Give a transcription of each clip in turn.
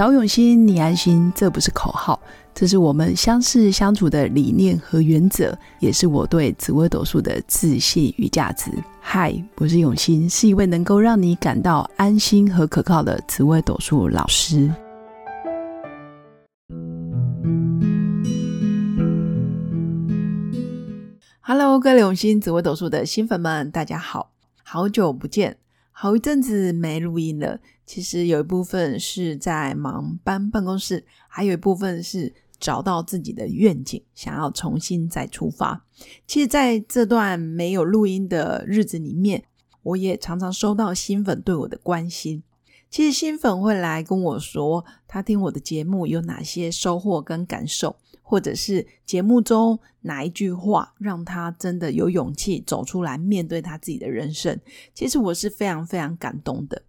找永新，你安心，这不是口号，这是我们相识相处的理念和原则，也是我对紫微斗数的自信与价值。嗨，我是永新，是一位能够让你感到安心和可靠的紫微斗数老师。Hello，各位永新紫微斗数的新粉们，大家好，好久不见。好一阵子没录音了，其实有一部分是在忙搬办公室，还有一部分是找到自己的愿景，想要重新再出发。其实，在这段没有录音的日子里面，我也常常收到新粉对我的关心。其实，新粉会来跟我说，他听我的节目有哪些收获跟感受。或者是节目中哪一句话让他真的有勇气走出来面对他自己的人生，其实我是非常非常感动的。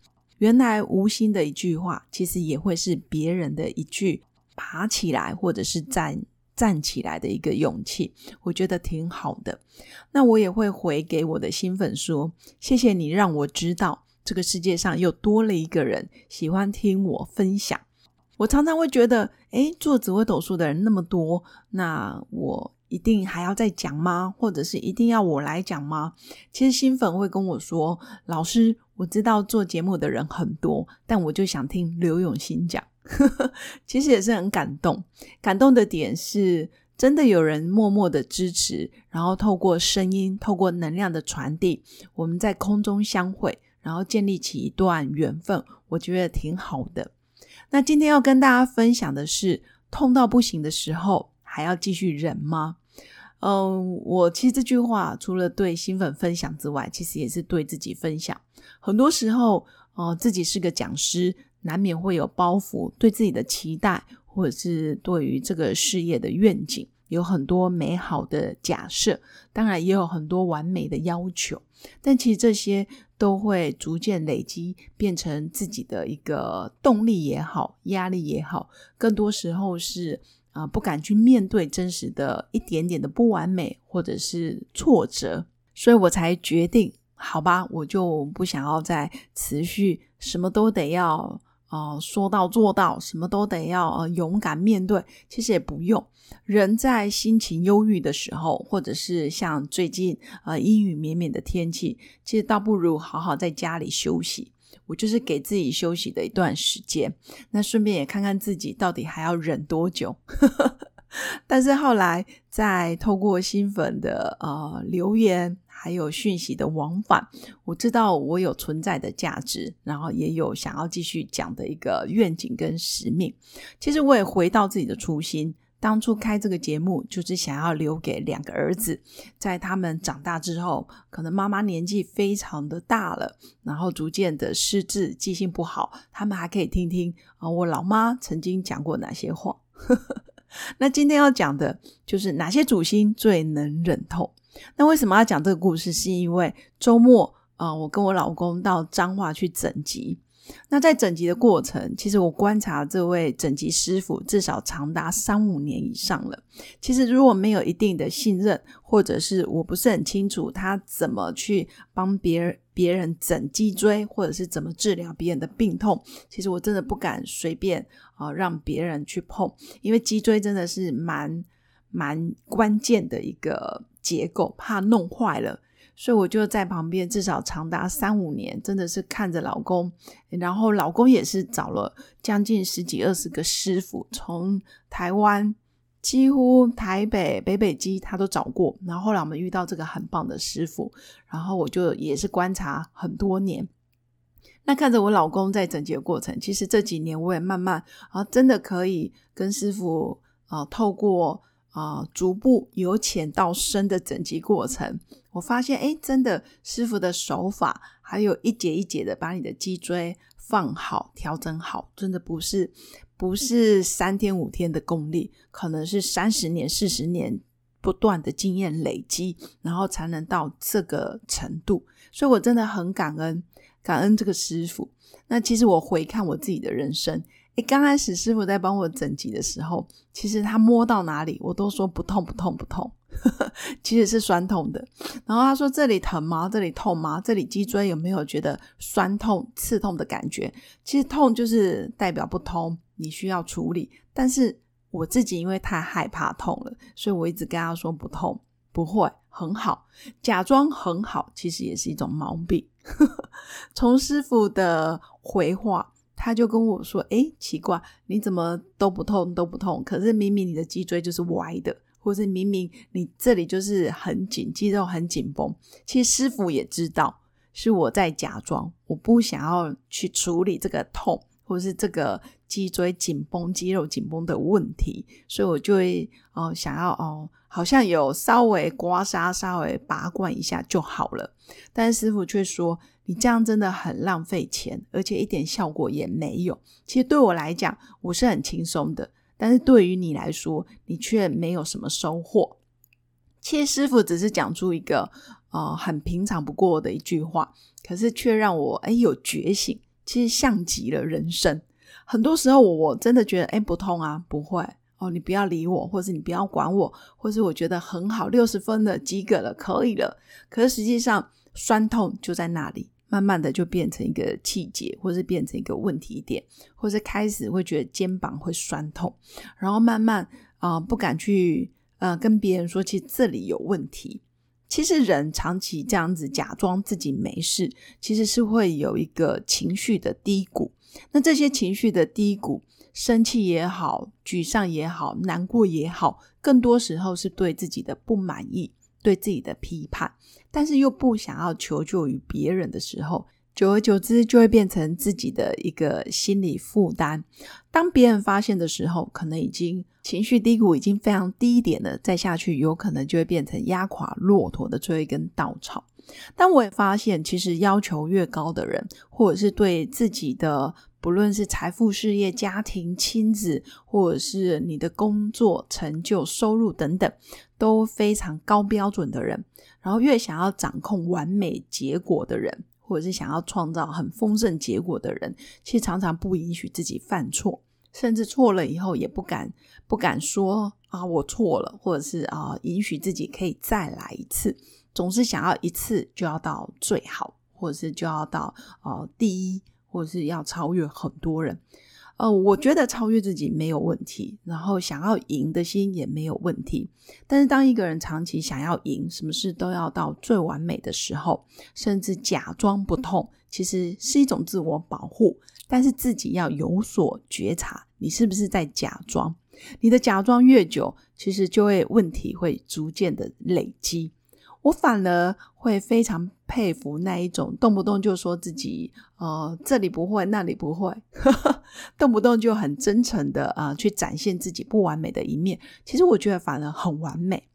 原来无心的一句话，其实也会是别人的一句爬起来或者是站站起来的一个勇气，我觉得挺好的。那我也会回给我的新粉说：谢谢你让我知道这个世界上又多了一个人喜欢听我分享。我常常会觉得，诶，做紫微斗数的人那么多，那我一定还要再讲吗？或者是一定要我来讲吗？其实新粉会跟我说，老师，我知道做节目的人很多，但我就想听刘永新讲。其实也是很感动，感动的点是真的有人默默的支持，然后透过声音，透过能量的传递，我们在空中相会，然后建立起一段缘分，我觉得挺好的。那今天要跟大家分享的是，痛到不行的时候还要继续忍吗？嗯，我其实这句话除了对新粉分享之外，其实也是对自己分享。很多时候，哦，自己是个讲师，难免会有包袱，对自己的期待，或者是对于这个事业的愿景。有很多美好的假设，当然也有很多完美的要求，但其实这些都会逐渐累积，变成自己的一个动力也好，压力也好，更多时候是啊不敢去面对真实的一点点的不完美或者是挫折，所以我才决定，好吧，我就不想要再持续什么都得要。哦，说到做到，什么都得要呃勇敢面对。其实也不用，人在心情忧郁的时候，或者是像最近呃阴雨绵绵的天气，其实倒不如好好在家里休息。我就是给自己休息的一段时间，那顺便也看看自己到底还要忍多久。但是后来在透过新粉的呃留言。还有讯息的往返，我知道我有存在的价值，然后也有想要继续讲的一个愿景跟使命。其实我也回到自己的初心，当初开这个节目就是想要留给两个儿子，在他们长大之后，可能妈妈年纪非常的大了，然后逐渐的失智、记性不好，他们还可以听听啊，我老妈曾经讲过哪些话。那今天要讲的就是哪些主星最能忍痛。那为什么要讲这个故事？是因为周末啊，我跟我老公到彰化去整集。那在整集的过程，其实我观察这位整集师傅至少长达三五年以上了。其实如果没有一定的信任，或者是我不是很清楚他怎么去帮别人别人整脊椎，或者是怎么治疗别人的病痛，其实我真的不敢随便啊让别人去碰，因为脊椎真的是蛮蛮关键的一个。结构怕弄坏了，所以我就在旁边，至少长达三五年，真的是看着老公，然后老公也是找了将近十几二十个师傅，从台湾几乎台北北北基他都找过，然后后来我们遇到这个很棒的师傅，然后我就也是观察很多年，那看着我老公在整洁过程，其实这几年我也慢慢啊，真的可以跟师傅啊透过。啊，逐步由浅到深的整集过程，我发现，哎，真的师傅的手法，还有一节一节的把你的脊椎放好、调整好，真的不是不是三天五天的功力，可能是三十年、四十年不断的经验累积，然后才能到这个程度。所以我真的很感恩，感恩这个师傅。那其实我回看我自己的人生。诶，刚开始师傅在帮我整脊的时候，其实他摸到哪里，我都说不痛不痛不痛，其实是酸痛的。然后他说这里疼吗？这里痛吗？这里脊椎有没有觉得酸痛、刺痛的感觉？其实痛就是代表不通，你需要处理。但是我自己因为太害怕痛了，所以我一直跟他说不痛，不会很好，假装很好，其实也是一种毛病。从师傅的回话，他就跟我说：“诶，奇怪，你怎么都不痛都不痛？可是明明你的脊椎就是歪的。”或是明明你这里就是很紧，肌肉很紧绷，其实师傅也知道是我在假装，我不想要去处理这个痛，或是这个脊椎紧绷、肌肉紧绷的问题，所以我就会哦想要哦，好像有稍微刮痧、稍微拔罐一下就好了。但师傅却说，你这样真的很浪费钱，而且一点效果也没有。其实对我来讲，我是很轻松的。但是对于你来说，你却没有什么收获。其实师傅只是讲出一个呃很平常不过的一句话，可是却让我哎有觉醒。其实像极了人生。很多时候我我真的觉得哎不痛啊，不会哦，你不要理我，或是你不要管我，或是我觉得很好，六十分的及格了，可以了。可是实际上酸痛就在那里。慢慢的就变成一个气节，或是变成一个问题点，或是开始会觉得肩膀会酸痛，然后慢慢啊不敢去呃跟别人说，其实这里有问题。其实人长期这样子假装自己没事，其实是会有一个情绪的低谷。那这些情绪的低谷，生气也好，沮丧也好，难过也好，更多时候是对自己的不满意。对自己的批判，但是又不想要求救于别人的时候，久而久之就会变成自己的一个心理负担。当别人发现的时候，可能已经情绪低谷，已经非常低一点了，再下去有可能就会变成压垮骆驼的最后一根稻草。但我也发现，其实要求越高的人，或者是对自己的不论是财富、事业、家庭、亲子，或者是你的工作成就、收入等等。都非常高标准的人，然后越想要掌控完美结果的人，或者是想要创造很丰盛结果的人，其实常常不允许自己犯错，甚至错了以后也不敢不敢说啊我错了，或者是啊允许自己可以再来一次，总是想要一次就要到最好，或者是就要到啊第一，或者是要超越很多人。呃，我觉得超越自己没有问题，然后想要赢的心也没有问题。但是当一个人长期想要赢，什么事都要到最完美的时候，甚至假装不痛，其实是一种自我保护。但是自己要有所觉察，你是不是在假装？你的假装越久，其实就会问题会逐渐的累积。我反而会非常佩服那一种动不动就说自己呃这里不会那里不会，动不动就很真诚的啊去展现自己不完美的一面。其实我觉得反而很完美。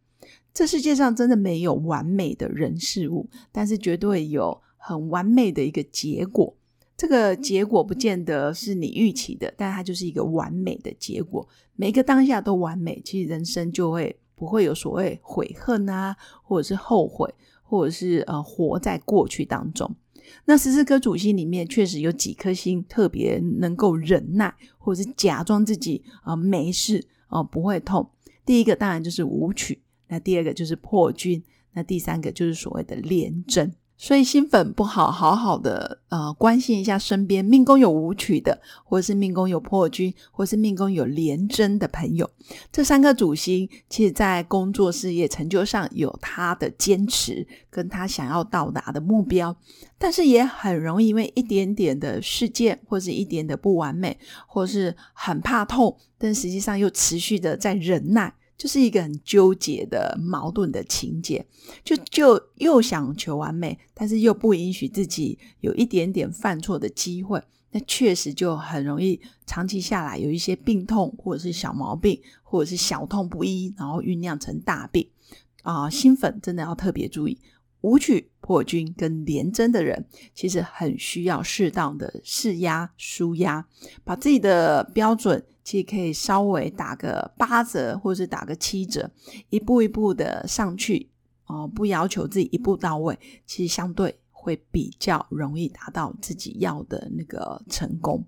这世界上真的没有完美的人事物，但是绝对有很完美的一个结果。这个结果不见得是你预期的，但它就是一个完美的结果。每个当下都完美，其实人生就会。不会有所谓悔恨啊，或者是后悔，或者是呃活在过去当中。那十四颗主星里面，确实有几颗星特别能够忍耐，或者是假装自己啊没事啊不会痛。第一个当然就是舞曲，那第二个就是破军，那第三个就是所谓的廉贞。所以新粉不好好好的呃关心一下身边命宫有舞曲的，或者是命宫有破军，或是命宫有廉贞的朋友。这三个主星，其实在工作事业成就上有他的坚持，跟他想要到达的目标，但是也很容易因为一点点的事件，或是一点的不完美，或是很怕痛，但实际上又持续的在忍耐。就是一个很纠结的矛盾的情节，就就又想求完美，但是又不允许自己有一点点犯错的机会，那确实就很容易长期下来有一些病痛，或者是小毛病，或者是小痛不医，然后酝酿成大病。啊！新粉真的要特别注意，武曲破军跟廉贞的人，其实很需要适当的释压、舒压，把自己的标准。其实可以稍微打个八折，或者是打个七折，一步一步的上去哦，不要求自己一步到位，其实相对会比较容易达到自己要的那个成功。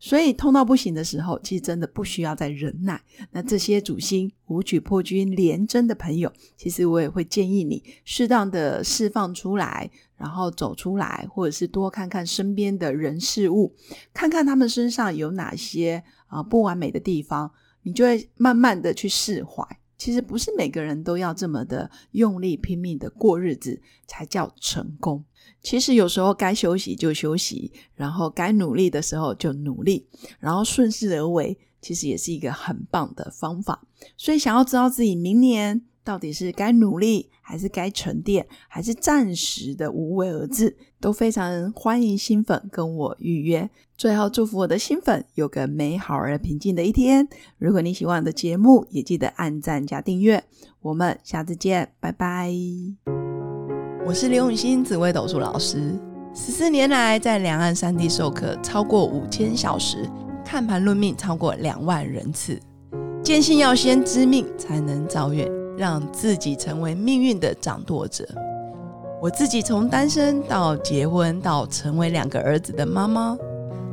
所以痛到不行的时候，其实真的不需要再忍耐。那这些主星武曲破军连贞的朋友，其实我也会建议你适当的释放出来。然后走出来，或者是多看看身边的人事物，看看他们身上有哪些啊不完美的地方，你就会慢慢的去释怀。其实不是每个人都要这么的用力拼命的过日子才叫成功。其实有时候该休息就休息，然后该努力的时候就努力，然后顺势而为，其实也是一个很棒的方法。所以想要知道自己明年。到底是该努力，还是该沉淀，还是暂时的无为而治，都非常欢迎新粉跟我预约。最后祝福我的新粉有个美好而平静的一天。如果你喜欢我的节目，也记得按赞加订阅。我们下次见，拜拜。我是刘永新紫微斗数老师，十四年来在两岸三地授课超过五千小时，看盘论命超过两万人次，坚信要先知命才能造运。让自己成为命运的掌舵者。我自己从单身到结婚，到成为两个儿子的妈妈，